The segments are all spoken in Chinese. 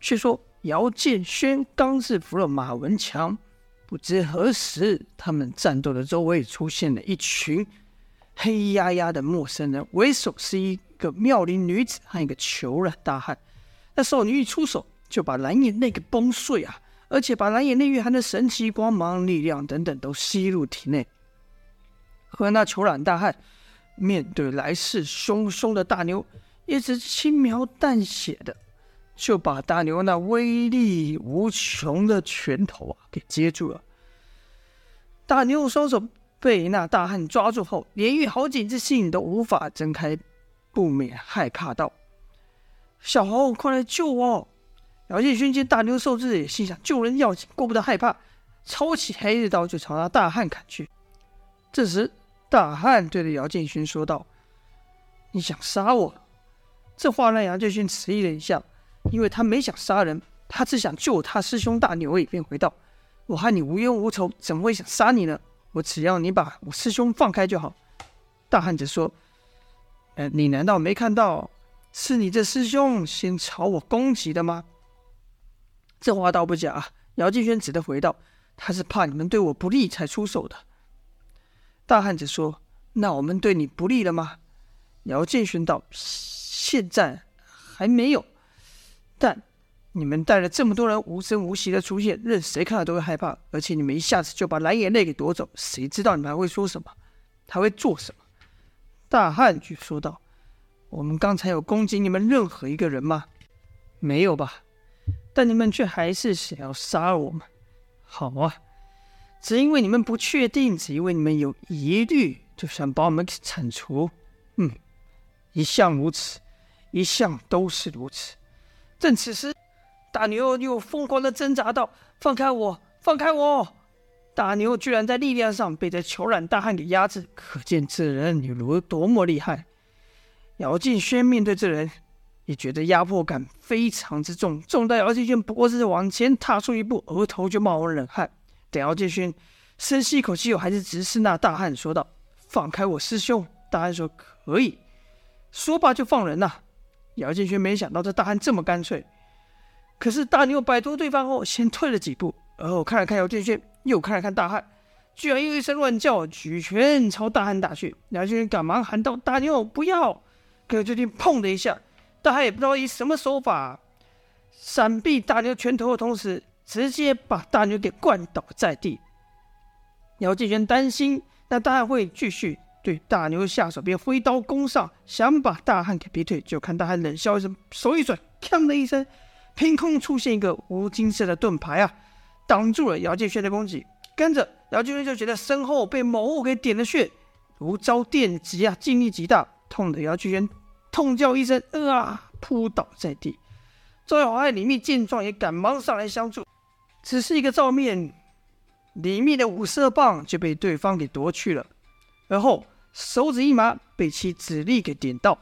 却说姚建轩刚制服了马文强。不知何时，他们战斗的周围出现了一群黑压压的陌生人，为首是一个妙龄女子和一个虬髯大汉。那少女一出手，就把蓝眼泪给崩碎啊！而且把蓝眼泪蕴含的神奇光芒、力量等等都吸入体内。和那虬髯大汉面对来势汹汹的大牛，也只轻描淡写的就把大牛那威力无穷的拳头啊给接住了。大牛双手被那大汉抓住后，连续好几次性都无法睁开，不免害怕道：“小猴，快来救我！”姚建勋见大牛受制，也心想救人要紧，顾不得害怕，抄起黑日刀就朝那大汉砍去。这时，大汉对着姚建勋说道：“你想杀我？”这话让姚建勋迟疑了一下，因为他没想杀人，他只想救他师兄大牛而已，便回道：“我和你无冤无仇，怎么会想杀你呢？我只要你把我师兄放开就好。”大汉子说：“呃，你难道没看到是你这师兄先朝我攻击的吗？”这话倒不假，姚建轩只得回道：“他是怕你们对我不利才出手的。”大汉子说：“那我们对你不利了吗？”姚建轩道：“现在还没有，但你们带了这么多人无声无息的出现，任谁看到都会害怕。而且你们一下子就把蓝眼泪给夺走，谁知道你们还会说什么？还会做什么？”大汉就说道：“我们刚才有攻击你们任何一个人吗？没有吧？”但你们却还是想要杀我们，好啊！只因为你们不确定，只因为你们有疑虑，就想把我们给铲除。嗯，一向如此，一向都是如此。正此时，大牛又疯狂的挣扎道：“放开我，放开我！”大牛居然在力量上被这虬髯大汉给压制，可见这人有如多么厉害。姚敬轩面对这人。也觉得压迫感非常之重，重到姚敬轩不过是往前踏出一步，额头就冒了冷汗。等姚敬轩深吸一口气后，还是直视那大汉说道：“放开我师兄。”大汉说：“可以。”说罢就放人了。姚建勋没想到这大汉这么干脆，可是大牛摆脱对方后，先退了几步，而后看了看姚建勋，又看了看大汉，居然又一声乱叫，举拳朝大汉打去。姚建勋赶忙喊道：“大牛，不要！”可姚建勋砰的一下。大汉也不知道以什么手法闪避大牛拳头的同时，直接把大牛给灌倒在地。姚建轩担心那大汉会继续对大牛下手，便挥刀攻上，想把大汉给逼退。就看大汉冷笑一声，手一转，锵的一声，凭空出现一个无金色的盾牌啊，挡住了姚建轩的攻击。跟着姚建轩就觉得身后被某物给点了穴，如遭电击啊，劲力极大，痛的姚建轩。痛叫一声，啊，扑倒在地。赵月华和李密见状，也赶忙上来相助。只是一个照面，李密的五色棒就被对方给夺去了，而后手指一麻，被其指力给点到。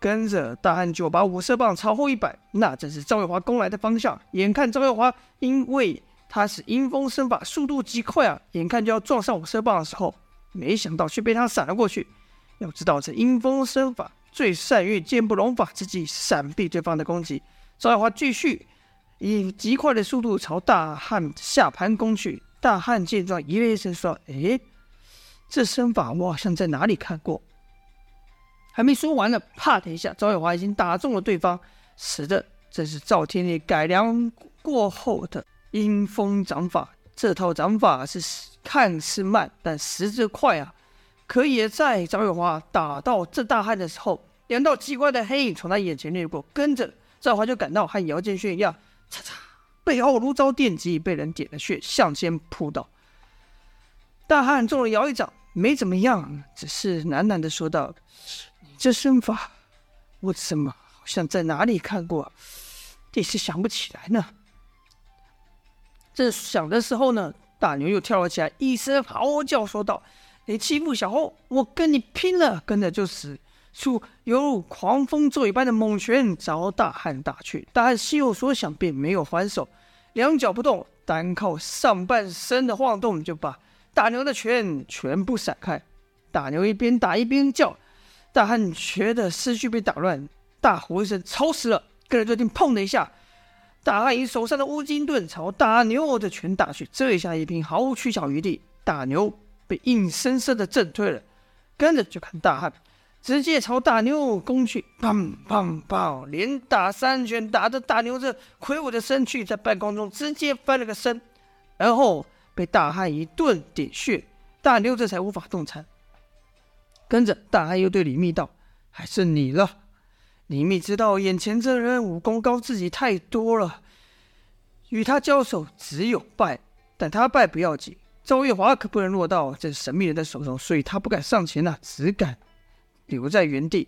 跟着大汉就把五色棒朝后一摆，那正是赵月华攻来的方向。眼看赵月华因为他是阴风身法，速度极快啊，眼看就要撞上五色棒的时候，没想到却被他闪了过去。要知道这阴风身法。最善于剑不容法之际闪避对方的攻击。赵耀华继续以极快的速度朝大汉下盘攻去。大汉见状，咦了一声说：“哎，这身法我好像在哪里看过。”还没说完呢，啪的一下，赵耀华已经打中了对方。死的，这是赵天烈改良过后的阴风掌法。这套掌法是看似慢，但实则快啊！可也在赵月华打到这大汉的时候，两道奇怪的黑影从他眼前掠过，跟着赵华就感到和姚建勋一样，嚓嚓，背后如遭电击，被人点了穴，向前扑倒。大汉中了姚一掌，没怎么样，只是喃喃的说道：“你这身法，我怎么好像在哪里看过？一时想不起来呢。”正想的时候呢，大牛又跳了起来，一声嚎叫说道。你欺负小猴，我跟你拼了！跟着就使出犹如狂风骤雨般的猛拳朝大汉打去。大汉心有所想，便没有还手，两脚不动，单靠上半身的晃动，就把大牛的拳全部闪开。大牛一边打一边叫，大汉觉得思绪被打乱，大呼一声：“吵死了！”跟着就听“砰”的一下，大汉以手上的乌金盾朝大牛的拳打去，这一下一拼毫无取巧余地，大牛被硬生生的震退了。跟着就看大汉直接朝大牛攻去，砰砰砰，连打三拳，打得大牛这魁梧的身躯在半空中直接翻了个身，然后被大汉一顿点穴，大妞这才无法动弹。跟着大汉又对李密道：“还是你了。”李密知道眼前这人武功高自己太多了，与他交手只有败，但他败不要紧。赵月华可不能落到这神秘人的手中，所以他不敢上前呐，只敢留在原地。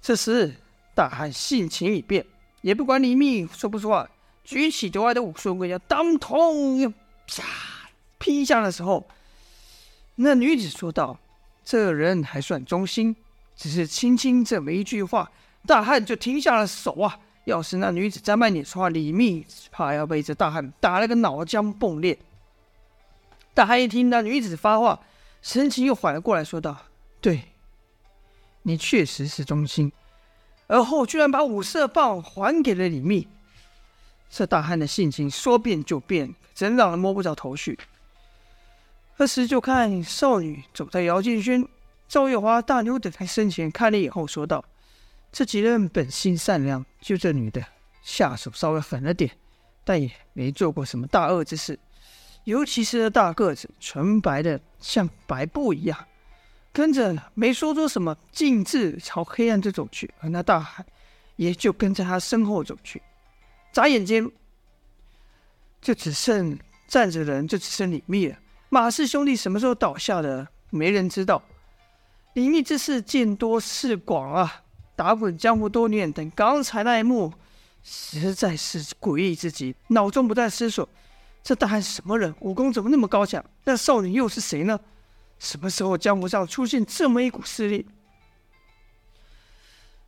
这时，大汉性情已变，也不管李密说不说话，举起夺来的武术棍要当头啪劈下的时候，那女子说道：“这人还算忠心，只是轻轻这么一句话，大汉就停下了手啊！要是那女子再慢点说话，李密怕要被这大汉打了个脑浆迸裂。”大汉一听那女子发话，神情又缓了过来，说道：“对，你确实是忠心。”而后居然把五色棒还给了李密。这大汉的性情说变就变，真让人摸不着头绪。这时就看少女走在姚建轩、赵月华、大牛等在身前，看了以后说道：“这几人本性善良，就这女的下手稍微狠了点，但也没做过什么大恶之事。”尤其是那大个子，纯白的像白布一样，跟着没说出什么，径自朝黑暗处走去，而那大汉也就跟在他身后走去。眨眼间，就只剩站着的人，就只剩李密了。马氏兄弟什么时候倒下的，没人知道。李密这是见多识广啊，打滚江湖多年，等刚才那一幕实在是诡异至极，脑中不断思索。这大汉是什么人？武功怎么那么高强？那少女又是谁呢？什么时候江湖上出现这么一股势力？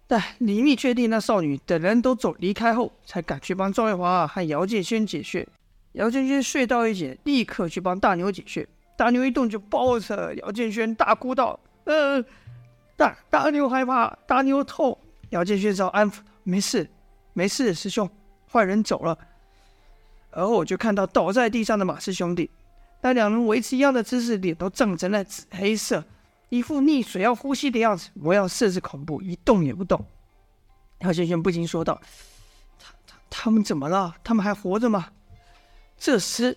但李密确定那少女等人都走离开后，才赶去帮赵月华和姚建轩解穴。姚建轩穴道一解，立刻去帮大牛解穴。大牛一动就抱着姚建轩大哭道：“呃，大大牛害怕，大牛痛。”姚建轩只好安抚：“没事，没事，师兄，坏人走了。”而后我就看到倒在地上的马氏兄弟，那两人维持一样的姿势，脸都涨成了紫黑色，一副溺水要呼吸的样子，模样甚是恐怖，一动也不动。姚建轩不禁说道：“他他他们怎么了？他们还活着吗？”这时，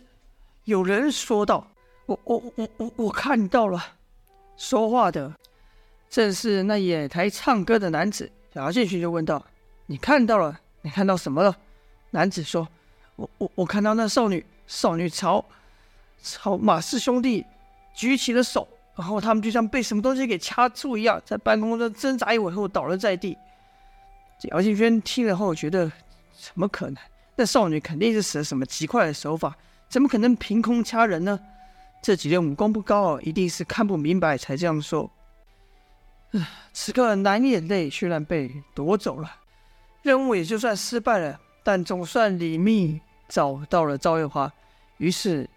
有人说道：“我我我我我看到了。”说话的正是那野台唱歌的男子。姚建轩就问道：“你看到了？你看到什么了？”男子说。我我我看到那少女，少女朝朝马氏兄弟举起了手，然后他们就像被什么东西给掐住一样，在半空中挣扎一会后倒了在地。姚敬轩听了后觉得，怎么可能？那少女肯定是使了什么极快的手法，怎么可能凭空掐人呢？这几人武功不高，一定是看不明白才这样说。此刻男眼泪虽然被夺走了，任务也就算失败了，但总算李密。找到了赵月华，于是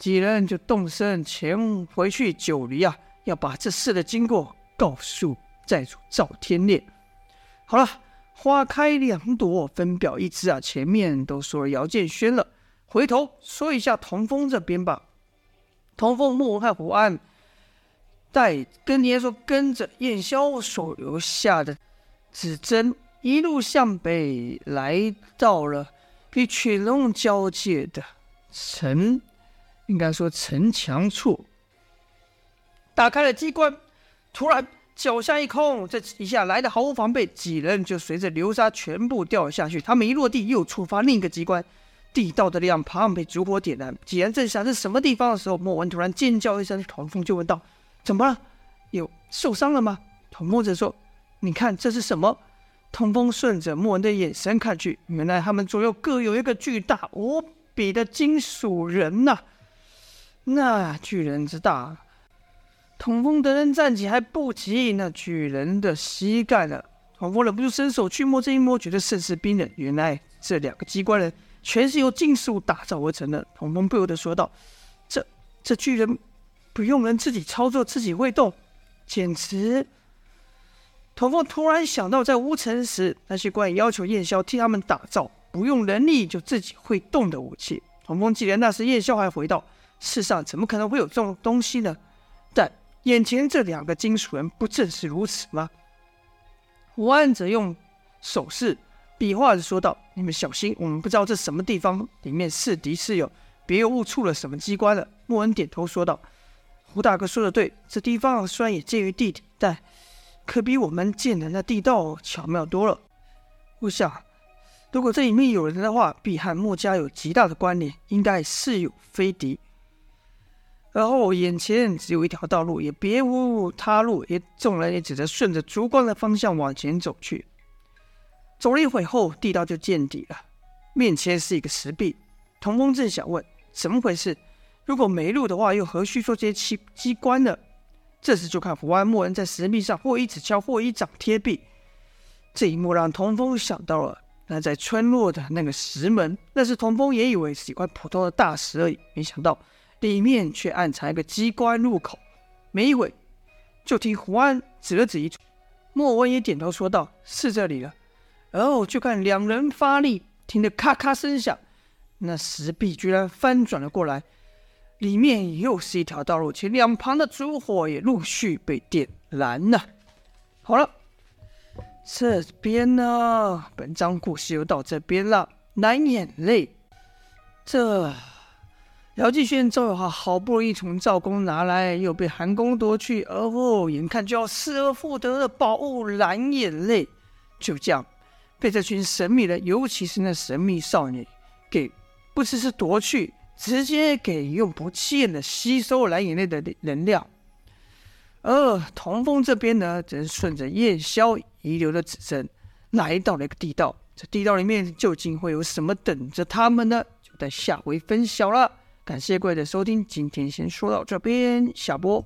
几人就动身前回去九黎啊，要把这事的经过告诉寨主赵天烈。好了，花开两朵，分表一枝啊，前面都说了姚建轩了，回头说一下童风这边吧。童风、莫文和胡安带跟年说跟着燕萧所留下的指针，一路向北来到了。与犬龙交界的城，应该说城墙处，打开了机关，突然脚下一空，这一下来的毫无防备，几人就随着流沙全部掉了下去。他们一落地，又触发另一个机关，地道的两旁被烛火点燃。几人正想是什么地方的时候，莫文突然尖叫一声，童风就问道：“怎么了？有受伤了吗？”童风则说：“你看这是什么？”童风顺着莫文的眼神看去，原来他们左右各有一个巨大无比的金属人呐、那巨人之大，童风等人站起还不及那巨人的膝盖呢。童风忍不住伸手去摸，这一摸觉得甚是冰冷。原来这两个机关人全是由金属打造而成的。童风不由得说道：“这这巨人不用人自己操作，自己会动，简直……”童风突然想到，在乌城时那些关羽要求燕萧替他们打造，不用人力就自己会动的武器。童风记得那时夜宵还回道：“世上怎么可能会有这种东西呢？”但眼前这两个金属人不正是如此吗？胡安则用手势比划着说道：“你们小心，我们不知道这什么地方，里面是敌是友，别又误触了什么机关了。”莫恩点头说道：“胡大哥说的对，这地方虽然也介于地底，但可比我们建的那地道巧妙多了。我想，如果这里面有人的话，必和墨家有极大的关联，应该是友非敌。”而后眼前只有一条道路，也别无他路，也众人也只得顺着烛光的方向往前走去。走了一会后，地道就见底了，面前是一个石壁。童风正想问怎么回事，如果没路的话，又何须做这些机机关呢？这时就看伏安默恩在石壁上或一指敲，或一掌贴壁。这一幕让童风想到了那在村落的那个石门，那时童风也以为是一块普通的大石而已，没想到。里面却暗藏一个机关入口，没一会，就听胡安指了指一处，莫文也点头说道：“是这里了。”然后就看两人发力，听得咔咔声响，那石壁居然翻转了过来，里面又是一条道路，且两旁的烛火也陆续被点燃了。好了，这边呢，本章故事又到这边了。蓝眼泪，这。姚继轩、周有华好不容易从赵公拿来，又被韩公夺去，而后眼看就要失而复得的宝物蓝眼泪，就这样被这群神秘人，尤其是那神秘少女，给不只是夺去，直接给用不见的吸收蓝眼泪的能量。而童风这边呢，则是顺着夜宵遗留的指针，来到了一个地道。这地道里面究竟会有什么等着他们呢？就在下回分晓了。感谢各位的收听，今天先说到这边，下播。